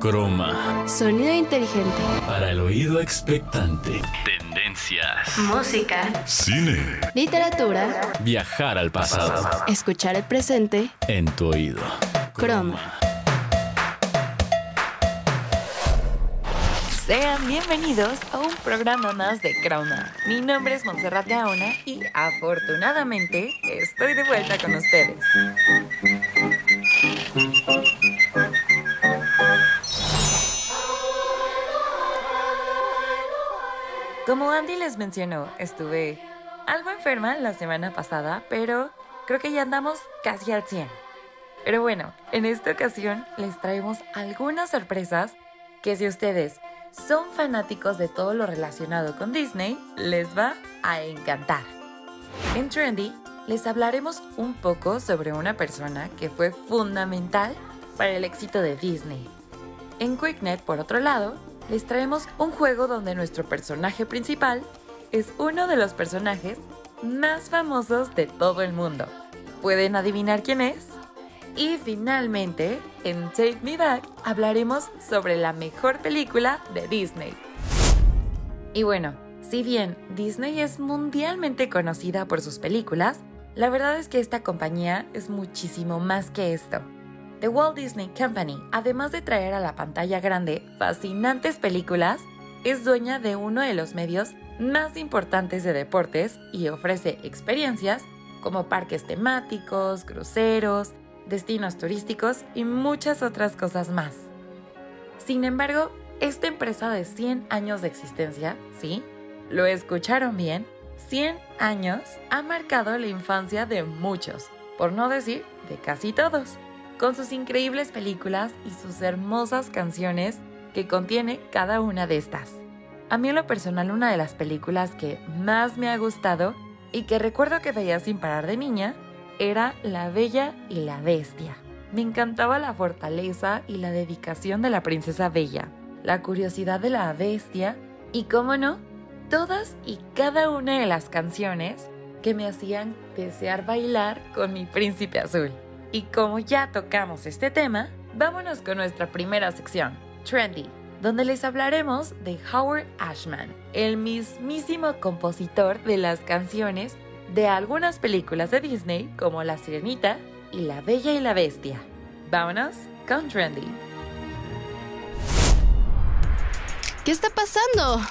Croma. Sonido inteligente. Para el oído expectante. Tendencias. Música. Cine. Literatura. Viajar al pasado. Escuchar el presente. En tu oído. Croma. Sean bienvenidos a un programa más de Croma. Mi nombre es Montserrat Gaona y afortunadamente estoy de vuelta con ustedes. Como Andy les mencionó, estuve algo enferma la semana pasada, pero creo que ya andamos casi al 100. Pero bueno, en esta ocasión les traemos algunas sorpresas que si ustedes son fanáticos de todo lo relacionado con Disney, les va a encantar. En Trendy les hablaremos un poco sobre una persona que fue fundamental para el éxito de Disney. En QuickNet, por otro lado, les traemos un juego donde nuestro personaje principal es uno de los personajes más famosos de todo el mundo. ¿Pueden adivinar quién es? Y finalmente, en Take Me Back hablaremos sobre la mejor película de Disney. Y bueno, si bien Disney es mundialmente conocida por sus películas, la verdad es que esta compañía es muchísimo más que esto. The Walt Disney Company, además de traer a la pantalla grande fascinantes películas, es dueña de uno de los medios más importantes de deportes y ofrece experiencias como parques temáticos, cruceros, destinos turísticos y muchas otras cosas más. Sin embargo, esta empresa de 100 años de existencia, ¿sí? Lo escucharon bien, 100 años ha marcado la infancia de muchos, por no decir de casi todos con sus increíbles películas y sus hermosas canciones que contiene cada una de estas. A mí en lo personal una de las películas que más me ha gustado y que recuerdo que veía sin parar de niña era La Bella y la Bestia. Me encantaba la fortaleza y la dedicación de la princesa Bella, la curiosidad de la bestia y, cómo no, todas y cada una de las canciones que me hacían desear bailar con mi príncipe azul. Y como ya tocamos este tema, vámonos con nuestra primera sección, Trendy, donde les hablaremos de Howard Ashman, el mismísimo compositor de las canciones de algunas películas de Disney como La Sirenita y La Bella y la Bestia. Vámonos con Trendy. ¿Qué está pasando?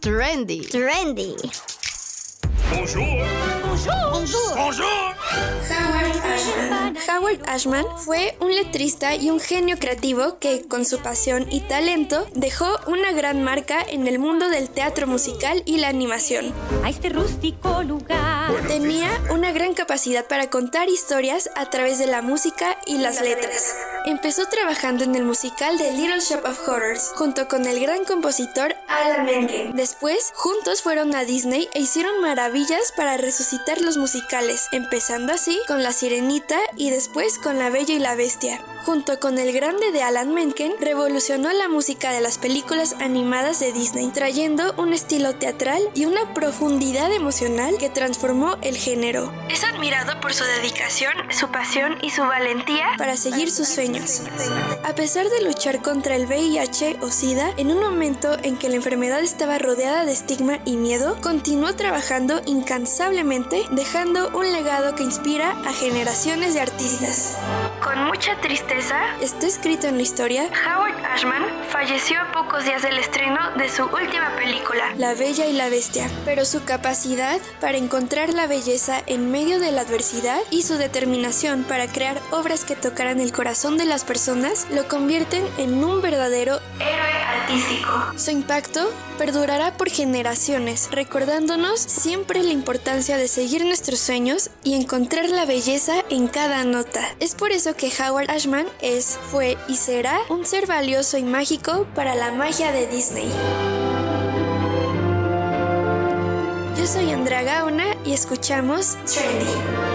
Trendy. Trendy. Bonjour. Bonjour. Bonjour. Bonjour. Howard Ashman. Howard Ashman fue un letrista y un genio creativo que, con su pasión y talento, dejó una gran marca en el mundo del teatro musical y la animación. A este rústico lugar. Tenía una gran capacidad para contar historias a través de la música y las letras. Empezó trabajando en el musical de Little Shop of Horrors junto con el gran compositor Alan Menken. Después, juntos fueron a Disney e hicieron maravillas para resucitar los musicales, empezando así con La Sirenita y después con La Bella y la Bestia. Junto con el grande de Alan Menken, revolucionó la música de las películas animadas de Disney, trayendo un estilo teatral y una profundidad emocional que transformó el género. Es admirado por su dedicación, su pasión y su valentía para seguir sus sueños. A pesar de luchar contra el VIH o SIDA, en un momento en que la enfermedad estaba rodeada de estigma y miedo, continuó trabajando incansablemente, dejando un legado que inspira a generaciones de artistas. Con mucha tristeza, está escrito en la historia, Howard Ashman falleció a pocos días del estreno de su última película, La Bella y la Bestia, pero su capacidad para encontrar la belleza en medio de la adversidad y su determinación para crear obras que tocaran el corazón de las personas lo convierten en un verdadero héroe artístico. Su impacto perdurará por generaciones, recordándonos siempre la importancia de seguir nuestros sueños y encontrar la belleza en cada nota. Es por eso que Howard Ashman es, fue y será un ser valioso y mágico para la magia de Disney. Yo soy Andrea Gauna y escuchamos Trendy.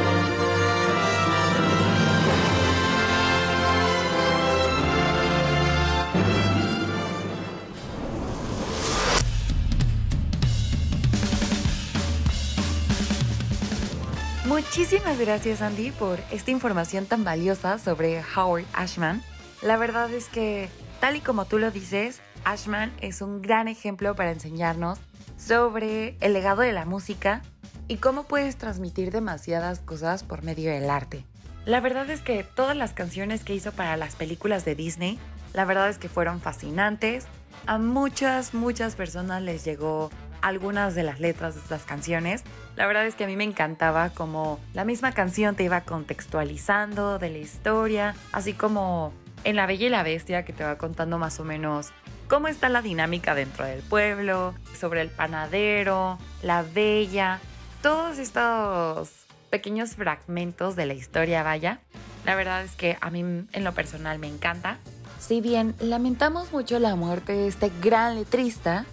Muchísimas gracias Andy por esta información tan valiosa sobre Howard Ashman. La verdad es que tal y como tú lo dices, Ashman es un gran ejemplo para enseñarnos sobre el legado de la música y cómo puedes transmitir demasiadas cosas por medio del arte. La verdad es que todas las canciones que hizo para las películas de Disney, la verdad es que fueron fascinantes. A muchas, muchas personas les llegó algunas de las letras de estas canciones. La verdad es que a mí me encantaba como la misma canción te iba contextualizando de la historia, así como en La Bella y la Bestia que te va contando más o menos cómo está la dinámica dentro del pueblo, sobre el panadero, la bella, todos estos pequeños fragmentos de la historia, vaya. La verdad es que a mí en lo personal me encanta. Si bien lamentamos mucho la muerte de este gran letrista,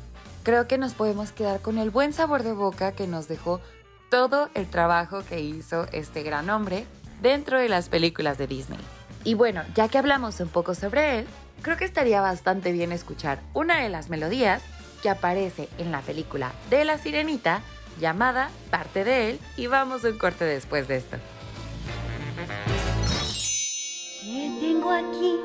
creo que nos podemos quedar con el buen sabor de boca que nos dejó todo el trabajo que hizo este gran hombre dentro de las películas de Disney. Y bueno, ya que hablamos un poco sobre él, creo que estaría bastante bien escuchar una de las melodías que aparece en la película de La Sirenita llamada Parte de él y vamos un corte después de esto. ¿Qué tengo aquí?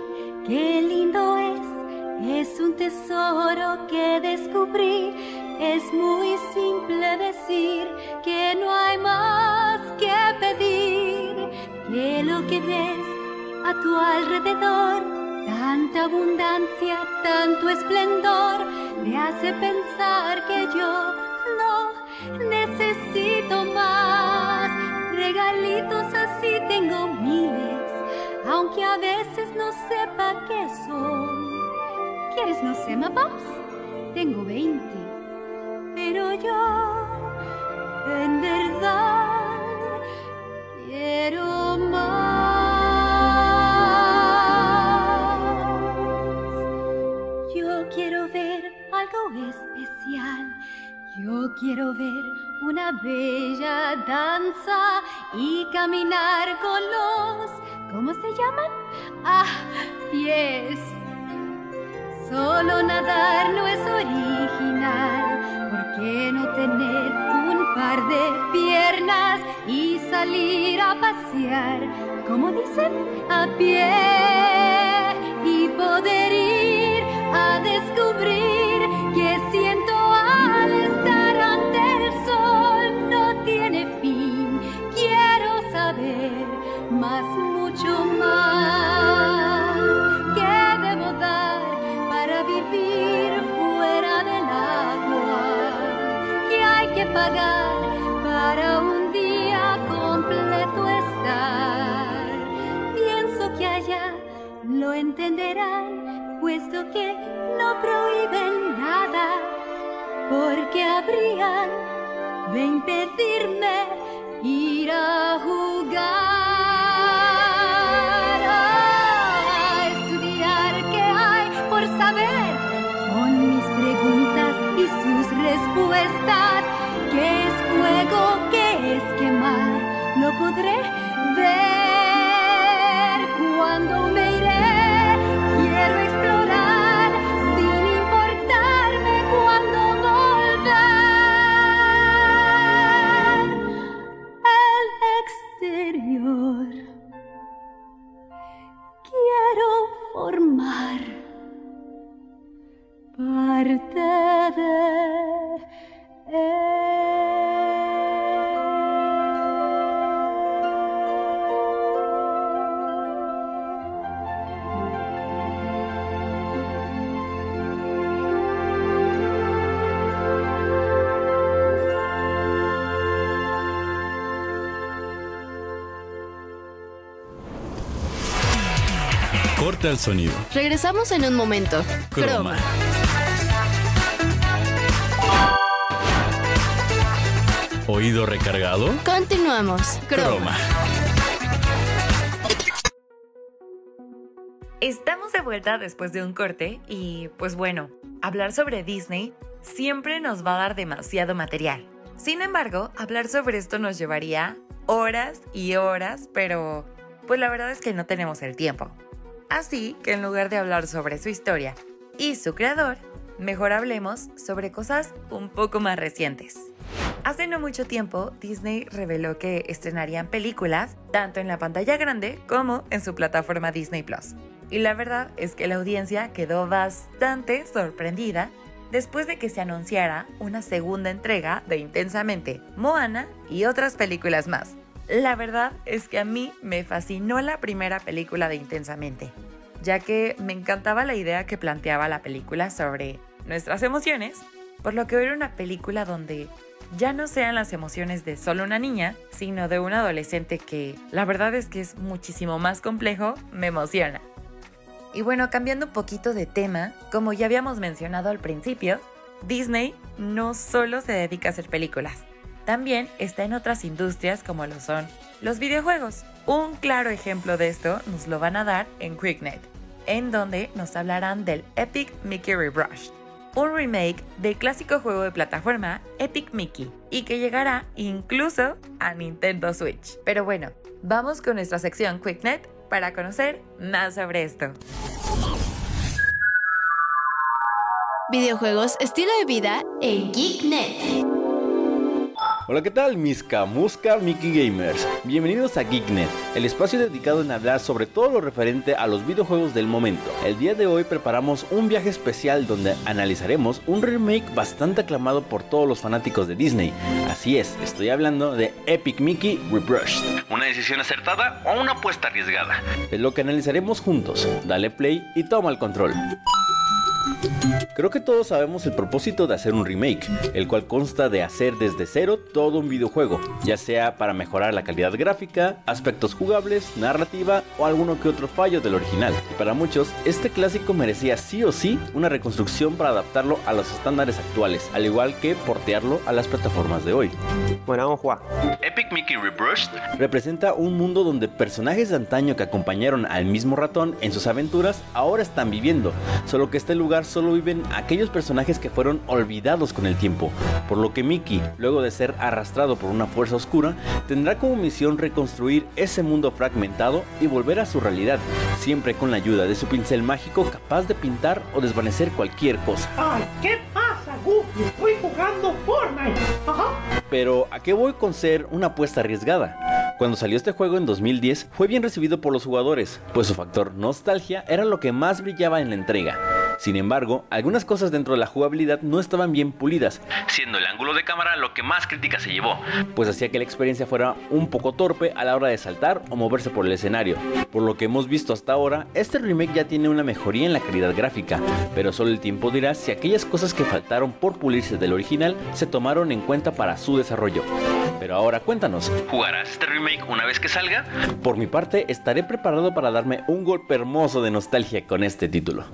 Qué lindo es. Es un tesoro que descubrí. Es muy simple decir que no hay más que pedir. Que lo que ves a tu alrededor, tanta abundancia, tanto esplendor, me hace pensar que yo no necesito más. Regalitos así tengo miles, aunque a veces no sepa qué son. ¿Quieres no sé, Pops? Tengo 20, pero yo en verdad quiero más. Yo quiero ver algo especial. Yo quiero ver una bella danza y caminar con los, ¿cómo se llaman? Ah, pies. Solo nadar no es original. ¿Por qué no tener un par de piernas y salir a pasear? Como dicen, a pie puesto que no prohíben nada, porque habrían de impedirme ir a jugar, a estudiar qué hay por saber, con mis preguntas y sus respuestas, de. Corta el sonido. Regresamos en un momento. Croma. ¿Oído recargado? Continuamos. Croma. Estamos de vuelta después de un corte y pues bueno, hablar sobre Disney siempre nos va a dar demasiado material. Sin embargo, hablar sobre esto nos llevaría horas y horas, pero pues la verdad es que no tenemos el tiempo. Así que en lugar de hablar sobre su historia y su creador, mejor hablemos sobre cosas un poco más recientes. Hace no mucho tiempo, Disney reveló que estrenarían películas tanto en la pantalla grande como en su plataforma Disney Plus. Y la verdad es que la audiencia quedó bastante sorprendida después de que se anunciara una segunda entrega de Intensamente, Moana y otras películas más. La verdad es que a mí me fascinó la primera película de Intensamente, ya que me encantaba la idea que planteaba la película sobre nuestras emociones, por lo que ver una película donde ya no sean las emociones de solo una niña, sino de un adolescente que la verdad es que es muchísimo más complejo, me emociona. Y bueno, cambiando un poquito de tema, como ya habíamos mencionado al principio, Disney no solo se dedica a hacer películas, también está en otras industrias como lo son los videojuegos. Un claro ejemplo de esto nos lo van a dar en QuickNet, en donde nos hablarán del Epic Mickey Rebrush, un remake del clásico juego de plataforma Epic Mickey y que llegará incluso a Nintendo Switch. Pero bueno, vamos con nuestra sección QuickNet para conocer más sobre esto. Videojuegos, estilo de vida en GeekNet. Hola, ¿qué tal mis Camusca Mickey Gamers? Bienvenidos a Geeknet, el espacio dedicado en hablar sobre todo lo referente a los videojuegos del momento. El día de hoy preparamos un viaje especial donde analizaremos un remake bastante aclamado por todos los fanáticos de Disney. Así es, estoy hablando de Epic Mickey Rebrushed. ¿Una decisión acertada o una apuesta arriesgada? Es lo que analizaremos juntos. Dale play y toma el control. Creo que todos sabemos el propósito de hacer un remake, el cual consta de hacer desde cero todo un videojuego, ya sea para mejorar la calidad gráfica, aspectos jugables, narrativa o alguno que otro fallo del original. Y para muchos, este clásico merecía sí o sí una reconstrucción para adaptarlo a los estándares actuales, al igual que portearlo a las plataformas de hoy. Bueno, vamos a jugar. Epic Mickey Rebrushed representa un mundo donde personajes de antaño que acompañaron al mismo ratón en sus aventuras ahora están viviendo, solo que este lugar solo aquellos personajes que fueron olvidados con el tiempo, por lo que Mickey, luego de ser arrastrado por una fuerza oscura, tendrá como misión reconstruir ese mundo fragmentado y volver a su realidad, siempre con la ayuda de su pincel mágico capaz de pintar o desvanecer cualquier cosa. ¡Ay, qué pasa, Goofy! Estoy jugando Fortnite. Ajá. Pero, ¿a qué voy con ser una apuesta arriesgada? Cuando salió este juego en 2010, fue bien recibido por los jugadores, pues su factor nostalgia era lo que más brillaba en la entrega. Sin embargo, algunas cosas dentro de la jugabilidad no estaban bien pulidas, siendo el ángulo de cámara lo que más crítica se llevó, pues hacía que la experiencia fuera un poco torpe a la hora de saltar o moverse por el escenario. Por lo que hemos visto hasta ahora, este remake ya tiene una mejoría en la calidad gráfica, pero solo el tiempo dirá si aquellas cosas que faltaron por pulirse del original se tomaron en cuenta para su desarrollo. Pero ahora cuéntanos, ¿jugarás este remake una vez que salga? Por mi parte, estaré preparado para darme un golpe hermoso de nostalgia con este título.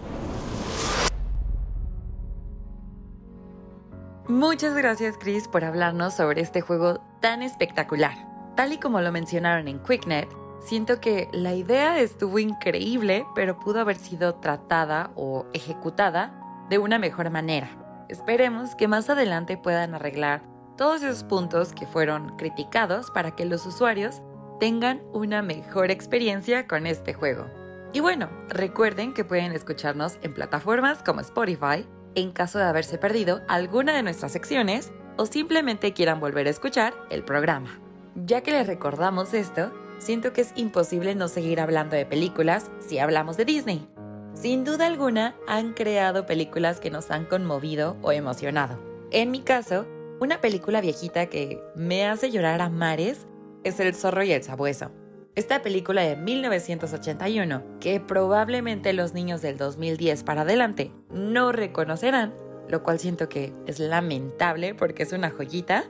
Muchas gracias Chris por hablarnos sobre este juego tan espectacular. Tal y como lo mencionaron en QuickNet, siento que la idea estuvo increíble, pero pudo haber sido tratada o ejecutada de una mejor manera. Esperemos que más adelante puedan arreglar todos esos puntos que fueron criticados para que los usuarios tengan una mejor experiencia con este juego. Y bueno, recuerden que pueden escucharnos en plataformas como Spotify, en caso de haberse perdido alguna de nuestras secciones o simplemente quieran volver a escuchar el programa. Ya que les recordamos esto, siento que es imposible no seguir hablando de películas si hablamos de Disney. Sin duda alguna, han creado películas que nos han conmovido o emocionado. En mi caso, una película viejita que me hace llorar a mares es El zorro y el sabueso. Esta película de 1981, que probablemente los niños del 2010 para adelante no reconocerán, lo cual siento que es lamentable porque es una joyita,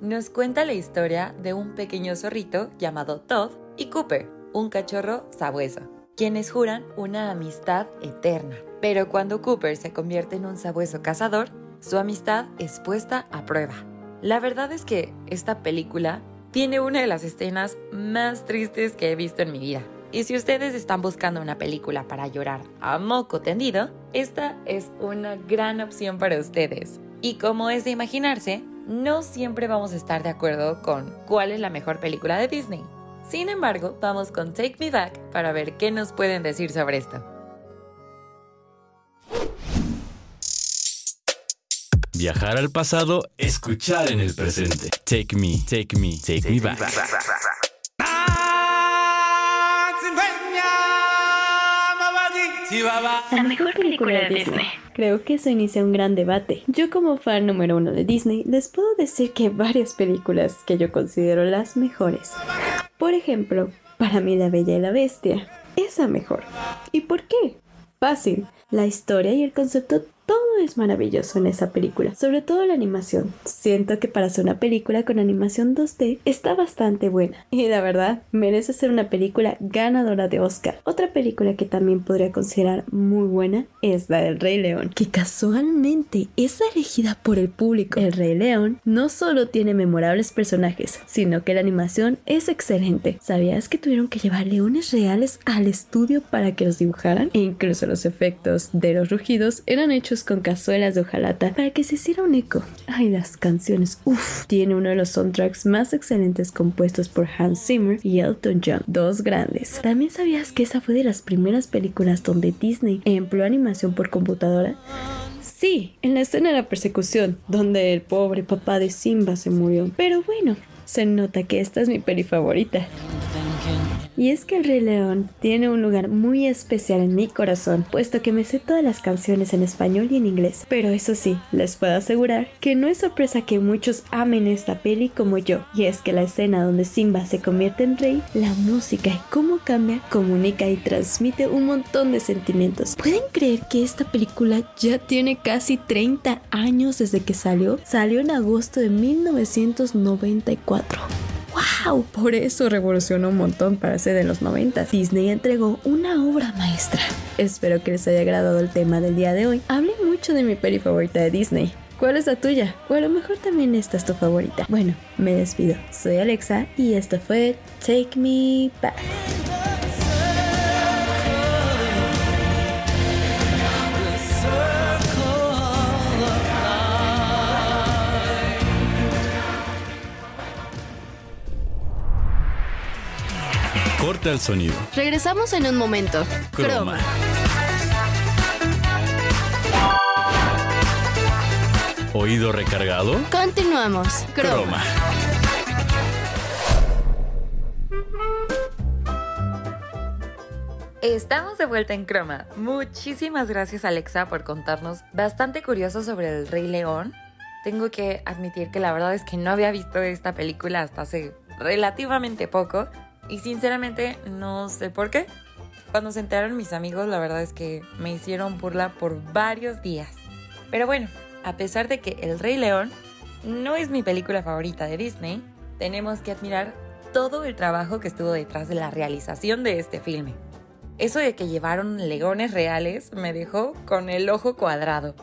nos cuenta la historia de un pequeño zorrito llamado Todd y Cooper, un cachorro sabueso, quienes juran una amistad eterna. Pero cuando Cooper se convierte en un sabueso cazador, su amistad es puesta a prueba. La verdad es que esta película tiene una de las escenas más tristes que he visto en mi vida. Y si ustedes están buscando una película para llorar a moco tendido, esta es una gran opción para ustedes. Y como es de imaginarse, no siempre vamos a estar de acuerdo con cuál es la mejor película de Disney. Sin embargo, vamos con Take Me Back para ver qué nos pueden decir sobre esto. Viajar al pasado, escuchar en el presente. Take me, take me, take, me back. La mejor película de Disney. Creo que eso inicia un gran debate. Yo como fan número uno de Disney, les puedo decir que hay varias películas que yo considero las mejores. Por ejemplo, para mí La Bella y la Bestia. Esa mejor. ¿Y por qué? Fácil. La historia y el concepto es maravilloso en esa película, sobre todo la animación. Siento que para hacer una película con animación 2D está bastante buena y la verdad merece ser una película ganadora de Oscar. Otra película que también podría considerar muy buena es la del Rey León, que casualmente es elegida por el público. El Rey León no solo tiene memorables personajes, sino que la animación es excelente. ¿Sabías que tuvieron que llevar leones reales al estudio para que los dibujaran? E incluso los efectos de los rugidos eran hechos con cazuelas de hojalata para que se hiciera un eco. Ay, las canciones. Uff, tiene uno de los soundtracks más excelentes compuestos por Hans Zimmer y Elton John, dos grandes. ¿También sabías que esa fue de las primeras películas donde Disney empleó animación por computadora? Sí, en la escena de la persecución, donde el pobre papá de Simba se murió. Pero bueno, se nota que esta es mi peli favorita. Y es que el Rey León tiene un lugar muy especial en mi corazón, puesto que me sé todas las canciones en español y en inglés. Pero eso sí, les puedo asegurar que no es sorpresa que muchos amen esta peli como yo. Y es que la escena donde Simba se convierte en rey, la música y cómo cambia, comunica y transmite un montón de sentimientos. ¿Pueden creer que esta película ya tiene casi 30 años desde que salió? Salió en agosto de 1994. ¡Wow! Por eso revolucionó un montón para ser de los 90. Disney entregó una obra maestra. Espero que les haya agradado el tema del día de hoy. Hablé mucho de mi peli favorita de Disney. ¿Cuál es la tuya? O a lo mejor también esta es tu favorita. Bueno, me despido. Soy Alexa y esto fue Take Me Back. Corta el sonido. Regresamos en un momento. Croma. ¿Oído recargado? Continuamos. Croma. Estamos de vuelta en Croma. Muchísimas gracias Alexa por contarnos bastante curioso sobre el Rey León. Tengo que admitir que la verdad es que no había visto esta película hasta hace relativamente poco y sinceramente no sé por qué. Cuando se enteraron mis amigos la verdad es que me hicieron burla por varios días. Pero bueno, a pesar de que El Rey León no es mi película favorita de Disney, tenemos que admirar todo el trabajo que estuvo detrás de la realización de este filme. Eso de que llevaron leones reales me dejó con el ojo cuadrado.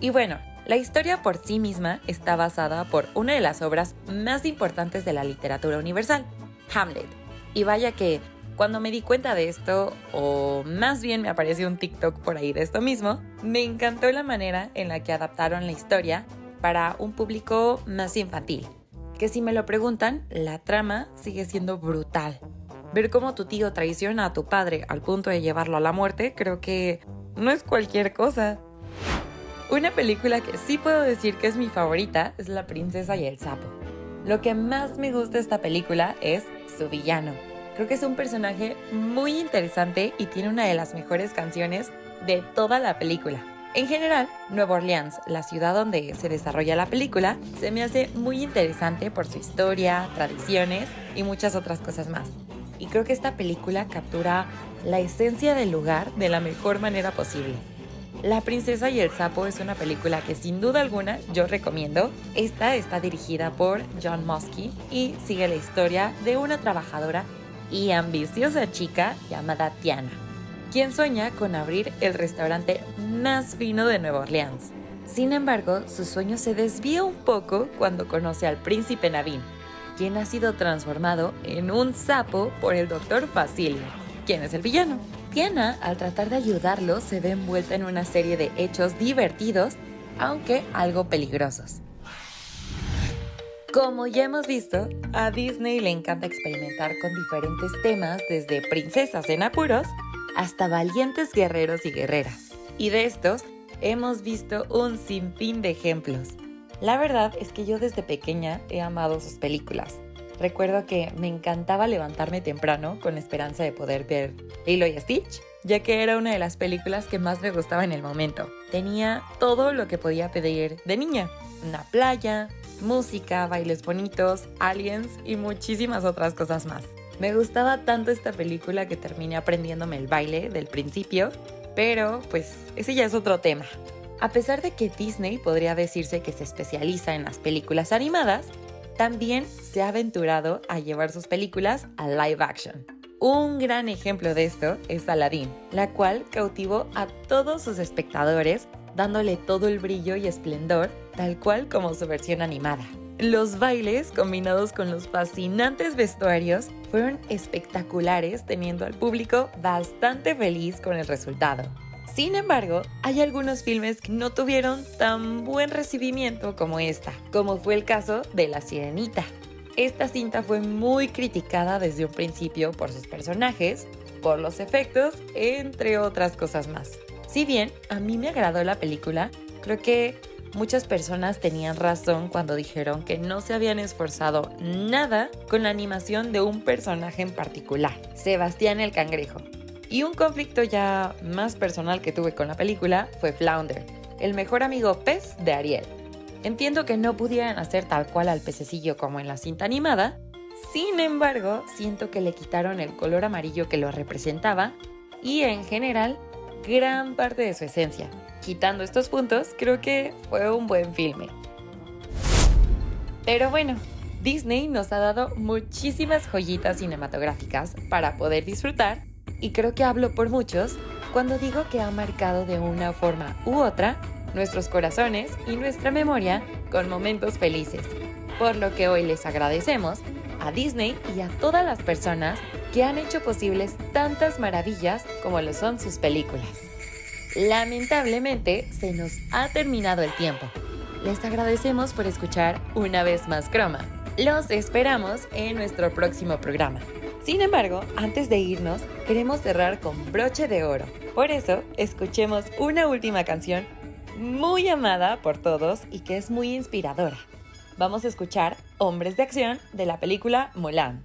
Y bueno, la historia por sí misma está basada por una de las obras más importantes de la literatura universal, Hamlet. Y vaya que cuando me di cuenta de esto, o más bien me apareció un TikTok por ahí de esto mismo, me encantó la manera en la que adaptaron la historia para un público más infantil. Que si me lo preguntan, la trama sigue siendo brutal. Ver cómo tu tío traiciona a tu padre al punto de llevarlo a la muerte, creo que no es cualquier cosa. Una película que sí puedo decir que es mi favorita es La princesa y el sapo. Lo que más me gusta de esta película es su villano. Creo que es un personaje muy interesante y tiene una de las mejores canciones de toda la película. En general, Nueva Orleans, la ciudad donde se desarrolla la película, se me hace muy interesante por su historia, tradiciones y muchas otras cosas más. Y creo que esta película captura la esencia del lugar de la mejor manera posible. La princesa y el sapo es una película que sin duda alguna yo recomiendo. Esta está dirigida por John Muskie y sigue la historia de una trabajadora y ambiciosa chica llamada Tiana, quien sueña con abrir el restaurante más fino de Nueva Orleans. Sin embargo, su sueño se desvía un poco cuando conoce al príncipe Navin, quien ha sido transformado en un sapo por el doctor Facilio, quien es el villano. Tiana, al tratar de ayudarlo, se ve envuelta en una serie de hechos divertidos, aunque algo peligrosos. Como ya hemos visto, a Disney le encanta experimentar con diferentes temas, desde princesas en apuros hasta valientes guerreros y guerreras. Y de estos hemos visto un sinfín de ejemplos. La verdad es que yo desde pequeña he amado sus películas. Recuerdo que me encantaba levantarme temprano con esperanza de poder ver Lilo y Stitch ya que era una de las películas que más me gustaba en el momento. Tenía todo lo que podía pedir de niña. Una playa, música, bailes bonitos, aliens y muchísimas otras cosas más. Me gustaba tanto esta película que terminé aprendiéndome el baile del principio, pero pues ese ya es otro tema. A pesar de que Disney podría decirse que se especializa en las películas animadas, también se ha aventurado a llevar sus películas a live action. Un gran ejemplo de esto es Aladdin, la cual cautivó a todos sus espectadores dándole todo el brillo y esplendor, tal cual como su versión animada. Los bailes, combinados con los fascinantes vestuarios, fueron espectaculares, teniendo al público bastante feliz con el resultado. Sin embargo, hay algunos filmes que no tuvieron tan buen recibimiento como esta, como fue el caso de La Sirenita. Esta cinta fue muy criticada desde un principio por sus personajes, por los efectos, entre otras cosas más. Si bien a mí me agradó la película, creo que muchas personas tenían razón cuando dijeron que no se habían esforzado nada con la animación de un personaje en particular, Sebastián el Cangrejo. Y un conflicto ya más personal que tuve con la película fue Flounder, el mejor amigo pez de Ariel. Entiendo que no pudieran hacer tal cual al pececillo como en la cinta animada, sin embargo, siento que le quitaron el color amarillo que lo representaba y en general gran parte de su esencia. Quitando estos puntos, creo que fue un buen filme. Pero bueno, Disney nos ha dado muchísimas joyitas cinematográficas para poder disfrutar y creo que hablo por muchos cuando digo que ha marcado de una forma u otra nuestros corazones y nuestra memoria con momentos felices. Por lo que hoy les agradecemos a Disney y a todas las personas que han hecho posibles tantas maravillas como lo son sus películas. Lamentablemente se nos ha terminado el tiempo. Les agradecemos por escuchar una vez más Croma. Los esperamos en nuestro próximo programa. Sin embargo, antes de irnos, queremos cerrar con broche de oro. Por eso, escuchemos una última canción muy amada por todos y que es muy inspiradora. Vamos a escuchar Hombres de Acción de la película Mulan.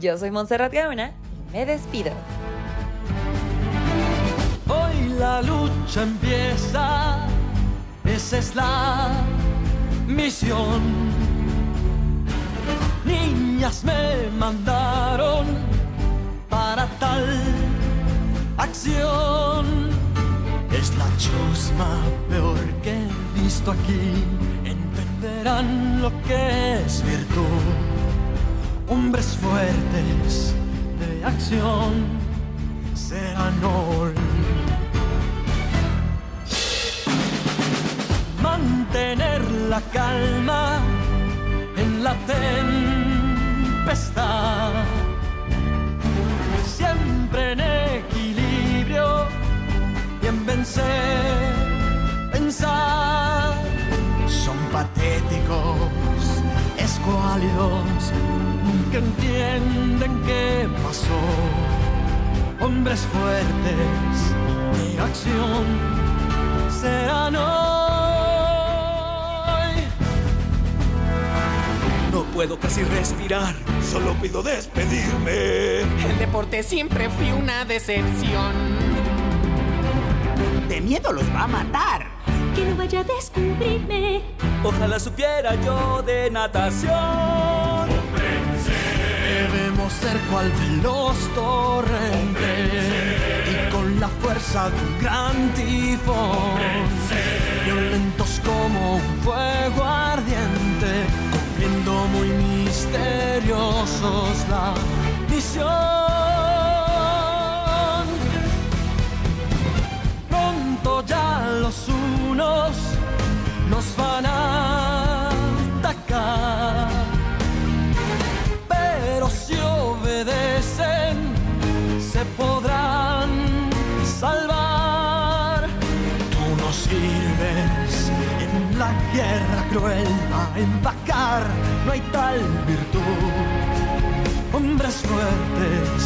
Yo soy Montserrat Gaona y me despido. Hoy la lucha empieza, esa es la misión niñas me mandaron para tal acción. Es la chusma peor que he visto aquí. Entenderán lo que es virtud. Hombres fuertes de acción serán hoy. Mantener la calma en la tempestad. Siempre en equilibrio y en vencer, pensar. Son patéticos, escuálidos, que entienden qué pasó. Hombres fuertes de acción serán hoy. No puedo casi respirar, solo pido despedirme. El deporte siempre fue una decepción. De miedo los va a matar. Que no vaya a descubrirme. Ojalá supiera yo de natación. Ser cual veloz torrente y con la fuerza de un gran tifón, violentos como un fuego ardiente, cumpliendo muy misteriosos la misión. Pronto ya los unos nos van a salvar. Tú no sirves en la guerra cruel a empacar, no hay tal virtud. Hombres fuertes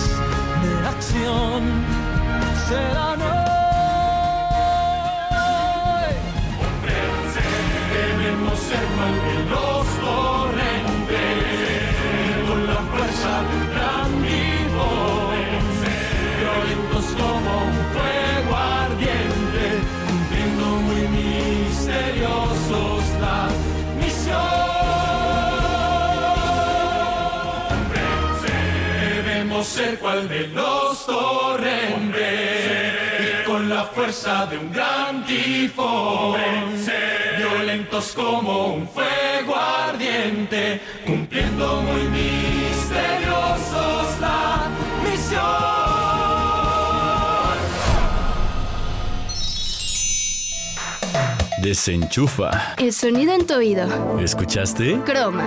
de acción serán hoy. Debemos ser mal ser cual de los torrentes y con la fuerza de un gran tifón, violentos como un fuego ardiente, cumpliendo muy misteriosos la misión. Desenchufa. El sonido en tu oído. ¿Escuchaste? Croma.